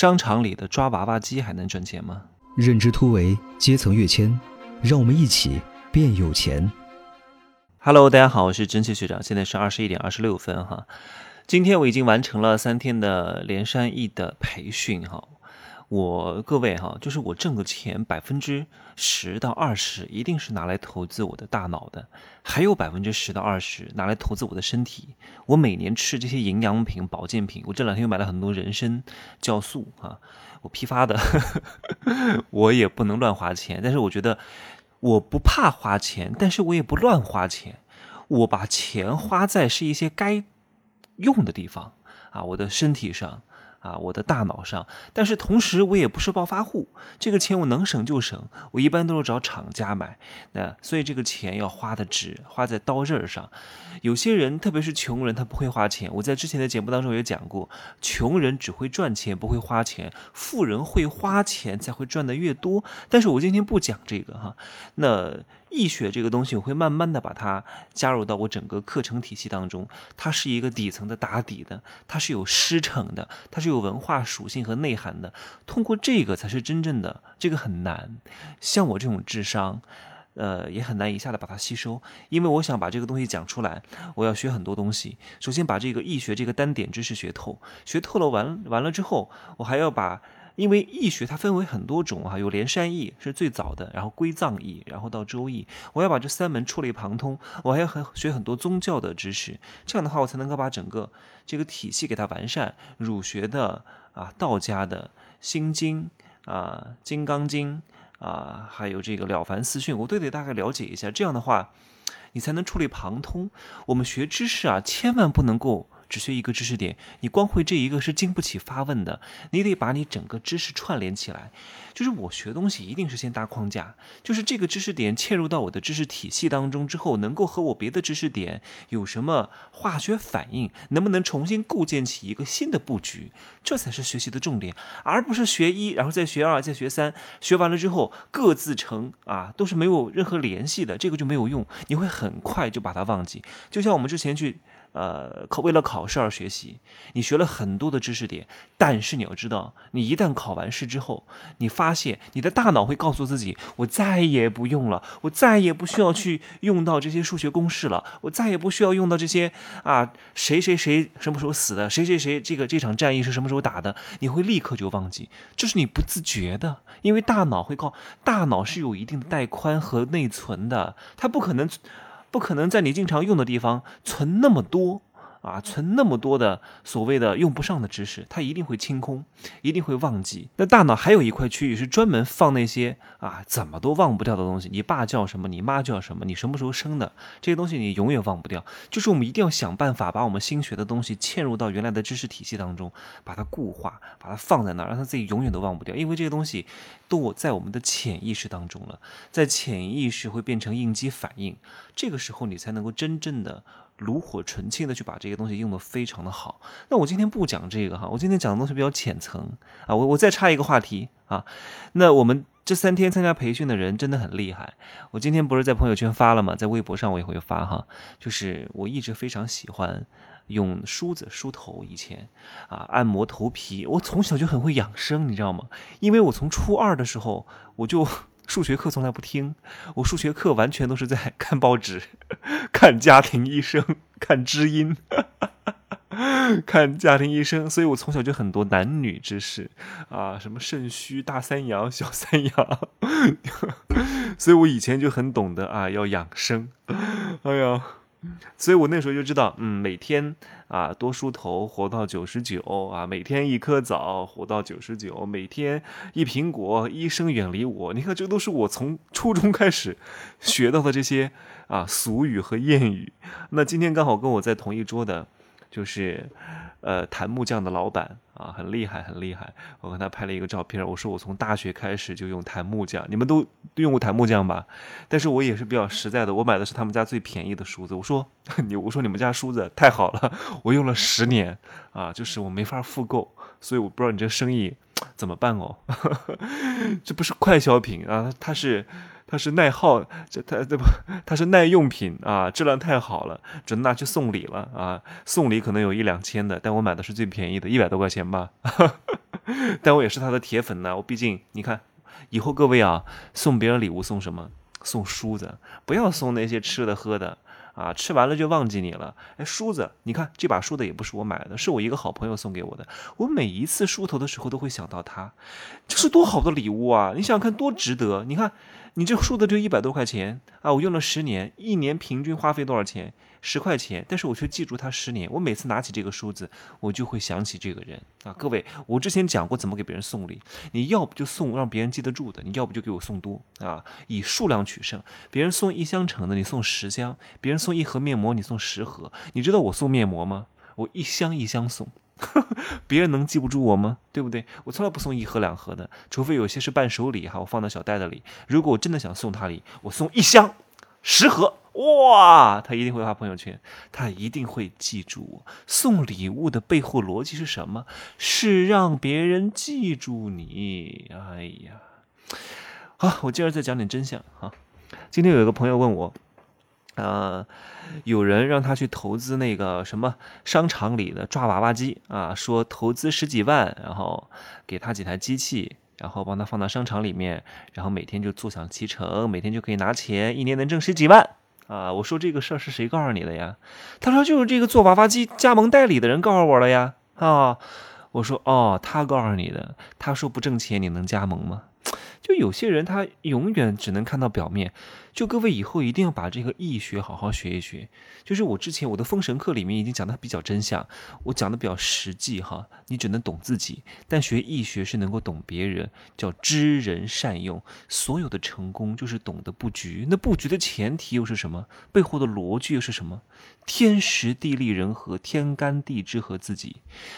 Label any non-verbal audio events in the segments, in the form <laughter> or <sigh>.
商场里的抓娃娃机还能赚钱吗？认知突围，阶层跃迁，让我们一起变有钱。Hello，大家好，我是蒸汽学长，现在是二十一点二十六分哈。今天我已经完成了三天的连山易的培训哈。我各位哈，就是我挣的钱百分之十到二十一定是拿来投资我的大脑的，还有百分之十到二十拿来投资我的身体。我每年吃这些营养品、保健品，我这两天又买了很多人参酵素啊，我批发的，<laughs> 我也不能乱花钱。但是我觉得我不怕花钱，但是我也不乱花钱，我把钱花在是一些该用的地方啊，我的身体上。啊，我的大脑上，但是同时我也不是暴发户，这个钱我能省就省，我一般都是找厂家买，那所以这个钱要花的值，花在刀刃上。有些人，特别是穷人，他不会花钱。我在之前的节目当中也讲过，穷人只会赚钱，不会花钱；富人会花钱，才会赚的越多。但是我今天不讲这个哈，那。易学这个东西，我会慢慢的把它加入到我整个课程体系当中。它是一个底层的打底的，它是有师承的，它是有文化属性和内涵的。通过这个才是真正的，这个很难。像我这种智商，呃，也很难一下子把它吸收。因为我想把这个东西讲出来，我要学很多东西。首先把这个易学这个单点知识学透，学透了完完了之后，我还要把。因为易学它分为很多种啊，有连山易是最早的，然后归藏易，然后到周易。我要把这三门触类旁通，我还要很学很多宗教的知识，这样的话我才能够把整个这个体系给它完善。儒学的啊，道家的心经啊，金刚经啊，还有这个了凡四训，我都得大概了解一下。这样的话，你才能触类旁通。我们学知识啊，千万不能够。只学一个知识点，你光会这一个是经不起发问的。你得把你整个知识串联起来。就是我学东西一定是先搭框架，就是这个知识点嵌入到我的知识体系当中之后，能够和我别的知识点有什么化学反应，能不能重新构建起一个新的布局，这才是学习的重点，而不是学一，然后再学二，再学三，学完了之后各自成啊，都是没有任何联系的，这个就没有用，你会很快就把它忘记。就像我们之前去。呃，考为了考试而学习，你学了很多的知识点，但是你要知道，你一旦考完试之后，你发现你的大脑会告诉自己，我再也不用了，我再也不需要去用到这些数学公式了，我再也不需要用到这些啊，谁谁谁什么时候死的，谁谁谁这个这场战役是什么时候打的，你会立刻就忘记，这是你不自觉的，因为大脑会告，大脑是有一定的带宽和内存的，它不可能。不可能在你经常用的地方存那么多。啊，存那么多的所谓的用不上的知识，它一定会清空，一定会忘记。那大脑还有一块区域是专门放那些啊怎么都忘不掉的东西。你爸叫什么？你妈叫什么？你什么时候生的？这些东西你永远忘不掉。就是我们一定要想办法把我们新学的东西嵌入到原来的知识体系当中，把它固化，把它放在那儿，让它自己永远都忘不掉。因为这些东西都在我们的潜意识当中了，在潜意识会变成应激反应，这个时候你才能够真正的。炉火纯青的去把这些东西用的非常的好。那我今天不讲这个哈，我今天讲的东西比较浅层啊。我我再插一个话题啊。那我们这三天参加培训的人真的很厉害。我今天不是在朋友圈发了吗？在微博上我也会发哈。就是我一直非常喜欢用梳子梳头，以前啊按摩头皮。我从小就很会养生，你知道吗？因为我从初二的时候我就。<laughs> 数学课从来不听，我数学课完全都是在 <laughs> 看报纸、看家庭医生、<laughs> 看知音、<laughs> 看家庭医生，所以我从小就很多男女之事啊，什么肾虚、大三阳、<laughs> 小三阳，所以我以前就很懂得啊，要养生。哎呀。所以我那时候就知道，嗯，每天啊多梳头，活到九十九啊，每天一颗枣，活到九十九，每天一苹果，医生远离我。你看，这都是我从初中开始学到的这些啊俗语和谚语。那今天刚好跟我在同一桌的，就是。呃，檀木匠的老板啊，很厉害，很厉害。我跟他拍了一个照片，我说我从大学开始就用檀木匠，你们都用过檀木匠吧？但是我也是比较实在的，我买的是他们家最便宜的梳子。我说 <laughs> 你，我说你们家梳子太好了，<laughs> 我用了十年啊，就是我没法复购，所以我不知道你这生意怎么办哦。<laughs> 这不是快消品啊，它是。它是耐耗，这它这不，<laughs> 它是耐用品啊，质量太好了，只能拿去送礼了啊！送礼可能有一两千的，但我买的是最便宜的，一百多块钱吧。<laughs> 但我也是他的铁粉呢。我毕竟你看，以后各位啊，送别人礼物送什么？送梳子，不要送那些吃的喝的。啊，吃完了就忘记你了。哎，梳子，你看这把梳子也不是我买的，是我一个好朋友送给我的。我每一次梳头的时候都会想到他，这是多好的礼物啊！你想想看，多值得。你看，你这梳子就一百多块钱啊，我用了十年，一年平均花费多少钱？十块钱，但是我却记住他十年。我每次拿起这个梳子，我就会想起这个人啊。各位，我之前讲过怎么给别人送礼，你要不就送让别人记得住的，你要不就给我送多啊，以数量取胜。别人送一箱橙子，你送十箱；别人送一盒面膜，你送十盒。你知道我送面膜吗？我一箱一箱送，<laughs> 别人能记不住我吗？对不对？我从来不送一盒两盒的，除非有些是伴手礼哈，我放到小袋子里。如果我真的想送他礼，我送一箱，十盒。哇，他一定会发朋友圈，他一定会记住我。送礼物的背后逻辑是什么？是让别人记住你。哎呀，好，我接着再讲点真相哈。今天有一个朋友问我，啊，有人让他去投资那个什么商场里的抓娃娃机啊，说投资十几万，然后给他几台机器。然后帮他放到商场里面，然后每天就坐享其成，每天就可以拿钱，一年能挣十几万。啊，我说这个事儿是谁告诉你的呀？他说就是这个做娃娃机加盟代理的人告诉我了呀。啊，我说哦，他告诉你的，他说不挣钱你能加盟吗？就有些人他永远只能看到表面。就各位以后一定要把这个易学好好学一学。就是我之前我的封神课里面已经讲的比较真相，我讲的比较实际哈。你只能懂自己，但学易学是能够懂别人，叫知人善用。所有的成功就是懂得布局。那布局的前提又是什么？背后的逻辑又是什么？天时地利人和，天干地支和自己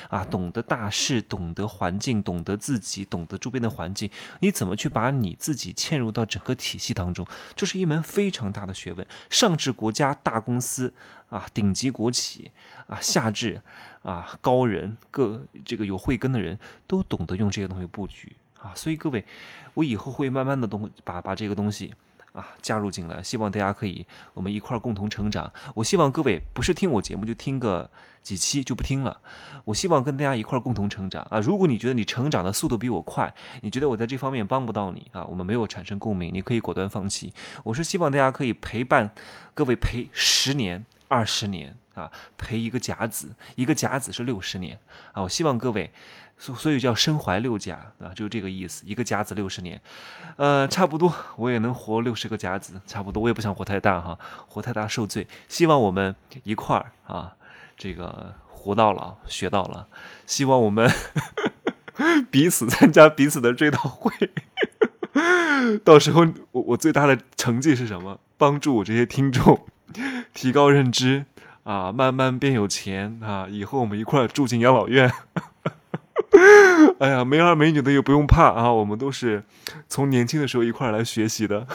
啊，懂得大势，懂得环境，懂得自己，懂得周边的环境，你怎么去把把你自己嵌入到整个体系当中？这是一门非常大的学问。上至国家大公司啊，顶级国企啊，下至啊高人，各这个有慧根的人都懂得用这些东西布局啊。所以各位，我以后会慢慢的东把把这个东西。啊，加入进来，希望大家可以我们一块儿共同成长。我希望各位不是听我节目就听个几期就不听了，我希望跟大家一块儿共同成长啊！如果你觉得你成长的速度比我快，你觉得我在这方面帮不到你啊，我们没有产生共鸣，你可以果断放弃。我是希望大家可以陪伴各位陪十年、二十年啊，陪一个甲子，一个甲子是六十年啊！我希望各位。所所以叫身怀六甲啊，就是这个意思。一个甲子六十年，呃，差不多我也能活六十个甲子，差不多。我也不想活太大哈，活太大受罪。希望我们一块儿啊，这个活到老学到了。希望我们 <laughs> 彼此参加彼此的追悼会。<laughs> 到时候我我最大的成绩是什么？帮助我这些听众 <laughs> 提高认知啊，慢慢变有钱啊，以后我们一块儿住进养老院。<laughs> 哎呀，没儿没女的也不用怕啊！我们都是从年轻的时候一块来学习的。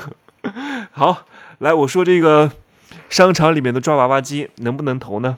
<laughs> 好，来我说这个商场里面的抓娃娃机能不能投呢？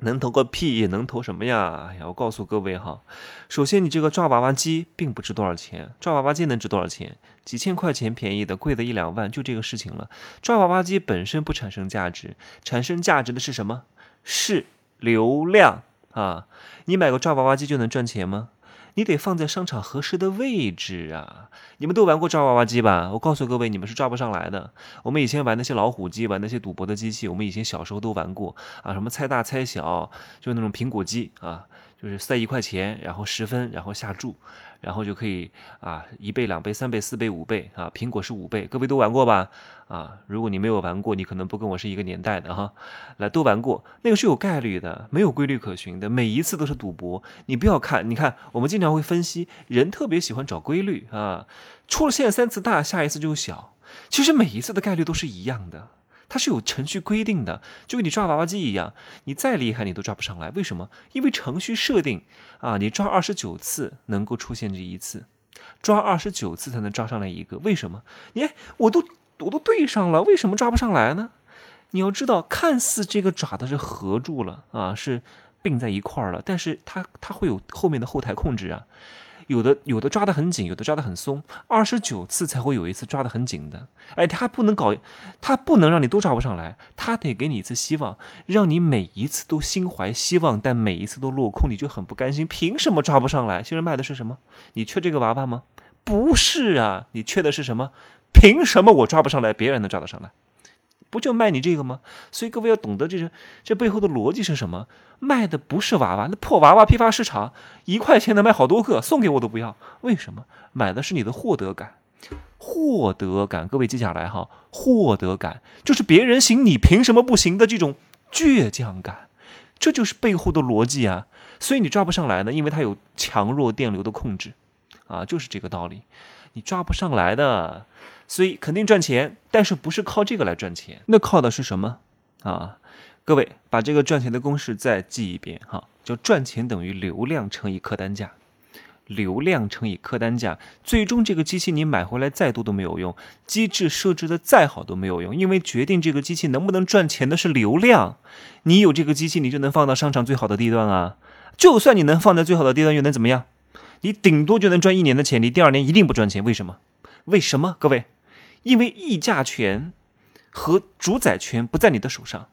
能投个屁！能投什么呀？哎呀，我告诉各位哈，首先你这个抓娃娃机并不值多少钱，抓娃娃机能值多少钱？几千块钱便宜的，贵的一两万，就这个事情了。抓娃娃机本身不产生价值，产生价值的是什么？是流量啊！你买个抓娃娃机就能赚钱吗？你得放在商场合适的位置啊！你们都玩过抓娃娃机吧？我告诉各位，你们是抓不上来的。我们以前玩那些老虎机，玩那些赌博的机器，我们以前小时候都玩过啊，什么猜大猜小，就那种苹果机啊，就是塞一块钱，然后十分，然后下注。然后就可以啊，一倍、两倍、三倍、四倍、五倍啊！苹果是五倍，各位都玩过吧？啊，如果你没有玩过，你可能不跟我是一个年代的哈。来，都玩过，那个是有概率的，没有规律可循的，每一次都是赌博。你不要看，你看我们经常会分析，人特别喜欢找规律啊。出了现三次大，下一次就小，其实每一次的概率都是一样的。它是有程序规定的，就跟你抓娃娃机一样，你再厉害你都抓不上来。为什么？因为程序设定啊，你抓二十九次能够出现这一次，抓二十九次才能抓上来一个。为什么？你我都我都对上了，为什么抓不上来呢？你要知道，看似这个爪子是合住了啊，是并在一块儿了，但是它它会有后面的后台控制啊。有的有的抓得很紧，有的抓得很松，二十九次才会有一次抓得很紧的。哎，他不能搞，他不能让你都抓不上来，他得给你一次希望，让你每一次都心怀希望，但每一次都落空，你就很不甘心。凭什么抓不上来？新人卖的是什么？你缺这个娃娃吗？不是啊，你缺的是什么？凭什么我抓不上来，别人能抓得上来？不就卖你这个吗？所以各位要懂得这是这背后的逻辑是什么？卖的不是娃娃，那破娃娃批发市场一块钱能卖好多个，送给我都不要。为什么？买的是你的获得感，获得感。各位记下来哈，获得感就是别人行你凭什么不行的这种倔强感，这就是背后的逻辑啊。所以你抓不上来呢，因为它有强弱电流的控制啊，就是这个道理。你抓不上来的。所以肯定赚钱，但是不是靠这个来赚钱？那靠的是什么啊？各位把这个赚钱的公式再记一遍哈，叫赚钱等于流量乘以客单价，流量乘以客单价，最终这个机器你买回来再多都没有用，机制设置的再好都没有用，因为决定这个机器能不能赚钱的是流量。你有这个机器，你就能放到商场最好的地段啊。就算你能放在最好的地段，又能怎么样？你顶多就能赚一年的钱，你第二年一定不赚钱。为什么？为什么？各位？因为议价权和主宰权不在你的手上，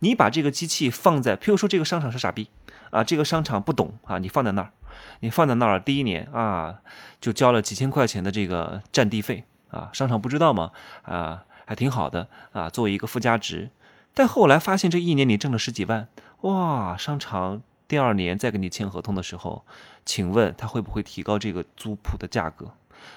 你把这个机器放在，譬如说这个商场是傻逼啊，这个商场不懂啊，你放在那儿，你放在那儿，第一年啊就交了几千块钱的这个占地费啊，商场不知道吗？啊，还挺好的啊，作为一个附加值。但后来发现这一年你挣了十几万，哇，商场第二年再跟你签合同的时候，请问他会不会提高这个租铺的价格？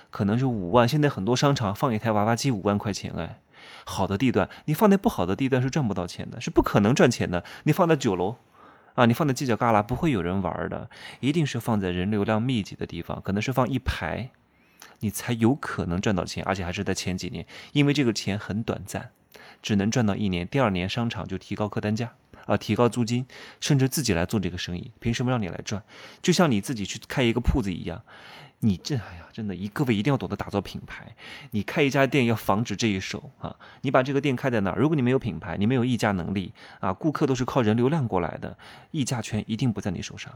可能是五万，现在很多商场放一台娃娃机五万块钱，哎，好的地段，你放在不好的地段是赚不到钱的，是不可能赚钱的。你放在酒楼，啊，你放在犄角旮旯，不会有人玩的，一定是放在人流量密集的地方，可能是放一排，你才有可能赚到钱，而且还是在前几年，因为这个钱很短暂，只能赚到一年，第二年商场就提高客单价，啊，提高租金，甚至自己来做这个生意，凭什么让你来赚？就像你自己去开一个铺子一样。你这哎呀，真的，一各位一定要懂得打造品牌。你开一家店要防止这一手啊！你把这个店开在那儿，如果你没有品牌，你没有议价能力啊，顾客都是靠人流量过来的，议价权一定不在你手上。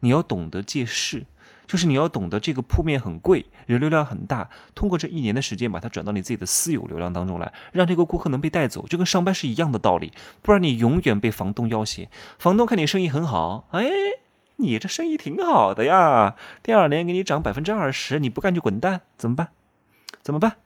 你要懂得借势，就是你要懂得这个铺面很贵，人流量很大，通过这一年的时间把它转到你自己的私有流量当中来，让这个顾客能被带走，就跟上班是一样的道理。不然你永远被房东要挟，房东看你生意很好，哎。你这生意挺好的呀，第二年给你涨百分之二十，你不干就滚蛋，怎么办？怎么办？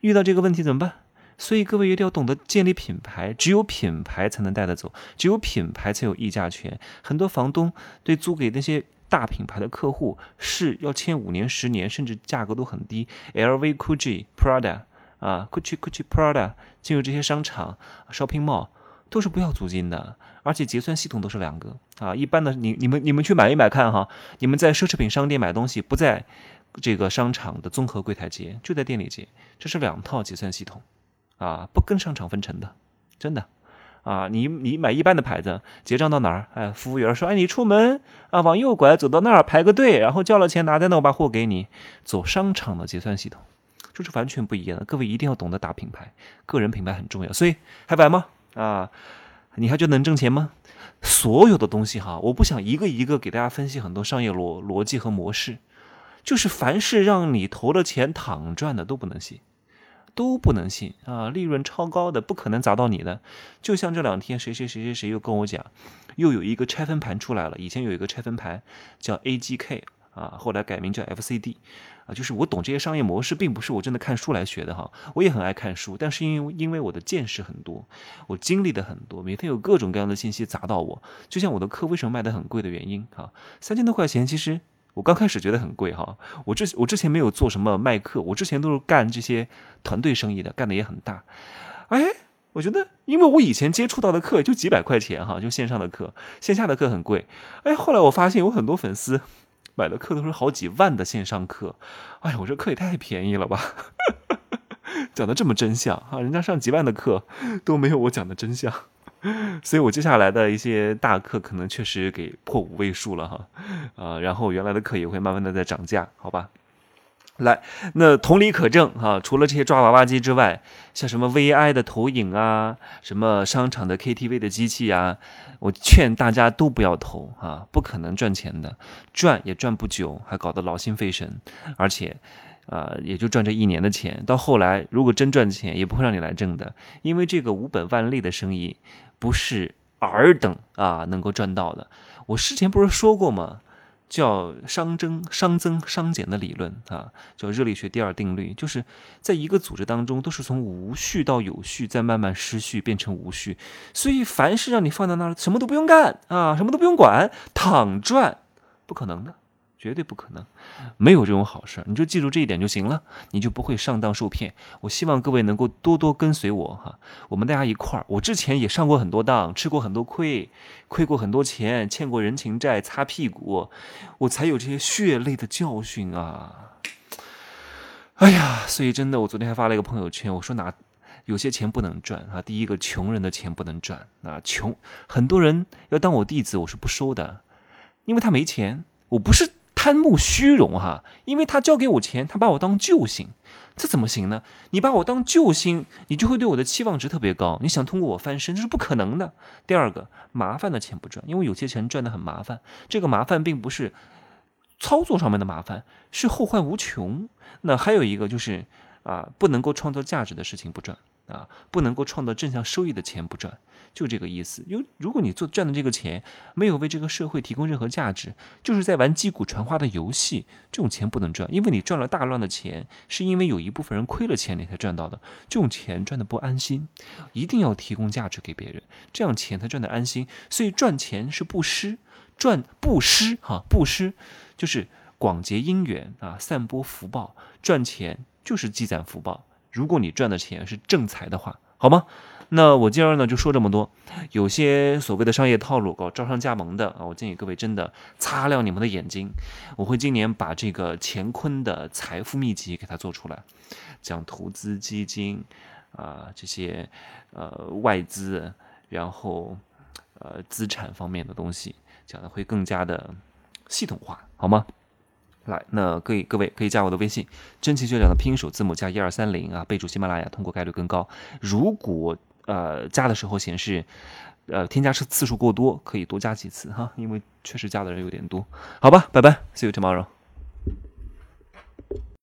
遇到这个问题怎么办？所以各位一定要懂得建立品牌，只有品牌才能带得走，只有品牌才有议价权。很多房东对租给那些大品牌的客户是要签五年、十年，甚至价格都很低，LV、GUCCI、Prada 啊，GUCCI、GUCCI、Prada 进入这些商场、shopping mall。都是不要租金的，而且结算系统都是两个啊。一般的，你你们你们去买一买看哈，你们在奢侈品商店买东西，不在这个商场的综合柜台结，就在店里结，这是两套结算系统啊，不跟商场分成的，真的啊。你你买一般的牌子，结账到哪儿？哎，服务员说，哎，你出门啊，往右拐，走到那儿排个队，然后交了钱拿在那，我把货给你。走商场的结算系统，这是完全不一样的。各位一定要懂得打品牌，个人品牌很重要。所以还白吗？啊，你还觉得能挣钱吗？所有的东西哈，我不想一个一个给大家分析很多商业逻逻辑和模式，就是凡是让你投了钱躺赚的都不能信，都不能信啊！利润超高的不可能砸到你的。就像这两天谁谁谁谁谁又跟我讲，又有一个拆分盘出来了，以前有一个拆分盘叫 AGK。啊，后来改名叫 FCD，啊，就是我懂这些商业模式，并不是我真的看书来学的哈，我也很爱看书，但是因为因为我的见识很多，我经历的很多，每天有各种各样的信息砸到我，就像我的课为什么卖的很贵的原因哈，三千多块钱，其实我刚开始觉得很贵哈，我之我之前没有做什么卖课，我之前都是干这些团队生意的，干的也很大，哎，我觉得因为我以前接触到的课就几百块钱哈，就线上的课，线下的课很贵，哎，后来我发现有很多粉丝。买的课都是好几万的线上课，哎呀，我这课也太便宜了吧！<laughs> 讲的这么真相啊，人家上几万的课都没有我讲的真相，所以我接下来的一些大课可能确实给破五位数了哈，啊，然后原来的课也会慢慢的在涨价，好吧？来，那同理可证哈，除了这些抓娃娃机之外，像什么 VI 的投影啊，什么商场的 KTV 的机器啊，我劝大家都不要投啊，不可能赚钱的，赚也赚不久，还搞得劳心费神，而且，啊，也就赚这一年的钱，到后来如果真赚钱，也不会让你来挣的，因为这个无本万利的生意不是尔等啊能够赚到的。我之前不是说过吗？叫熵增、熵增、熵减的理论啊，叫热力学第二定律，就是在一个组织当中，都是从无序到有序，再慢慢失序变成无序。所以，凡是让你放在那儿，什么都不用干啊，什么都不用管，躺赚，不可能的。绝对不可能，没有这种好事，你就记住这一点就行了，你就不会上当受骗。我希望各位能够多多跟随我哈，我们大家一块儿。我之前也上过很多当，吃过很多亏，亏过很多钱，欠过人情债，擦屁股，我才有这些血泪的教训啊！哎呀，所以真的，我昨天还发了一个朋友圈，我说哪有些钱不能赚啊？第一个，穷人的钱不能赚啊，穷很多人要当我弟子，我是不收的，因为他没钱，我不是。贪慕虚荣哈，因为他交给我钱，他把我当救星，这怎么行呢？你把我当救星，你就会对我的期望值特别高，你想通过我翻身，这是不可能的。第二个，麻烦的钱不赚，因为有些钱赚的很麻烦，这个麻烦并不是操作上面的麻烦，是后患无穷。那还有一个就是啊，不能够创造价值的事情不赚。啊，不能够创造正向收益的钱不赚，就这个意思。因为如果你做赚的这个钱没有为这个社会提供任何价值，就是在玩击鼓传花的游戏，这种钱不能赚。因为你赚了大量的钱，是因为有一部分人亏了钱你才赚到的，这种钱赚的不安心，一定要提供价值给别人，这样钱才赚的安心。所以赚钱是布施，赚布施哈，布施就是广结因缘啊，散播福报。赚钱就是积攒福报。如果你赚的钱是正财的话，好吗？那我今儿呢就说这么多。有些所谓的商业套路，搞招商加盟的啊，我建议各位真的擦亮你们的眼睛。我会今年把这个乾坤的财富秘籍给它做出来，讲投资基金啊这些呃外资，然后呃资产方面的东西，讲的会更加的系统化，好吗？来，那各位各位可以加我的微信，真奇学长的拼音首字母加一二三零啊，备注喜马拉雅，通过概率更高。如果呃加的时候显示呃添加次次数过多，可以多加几次哈，因为确实加的人有点多。好吧，拜拜，see you tomorrow。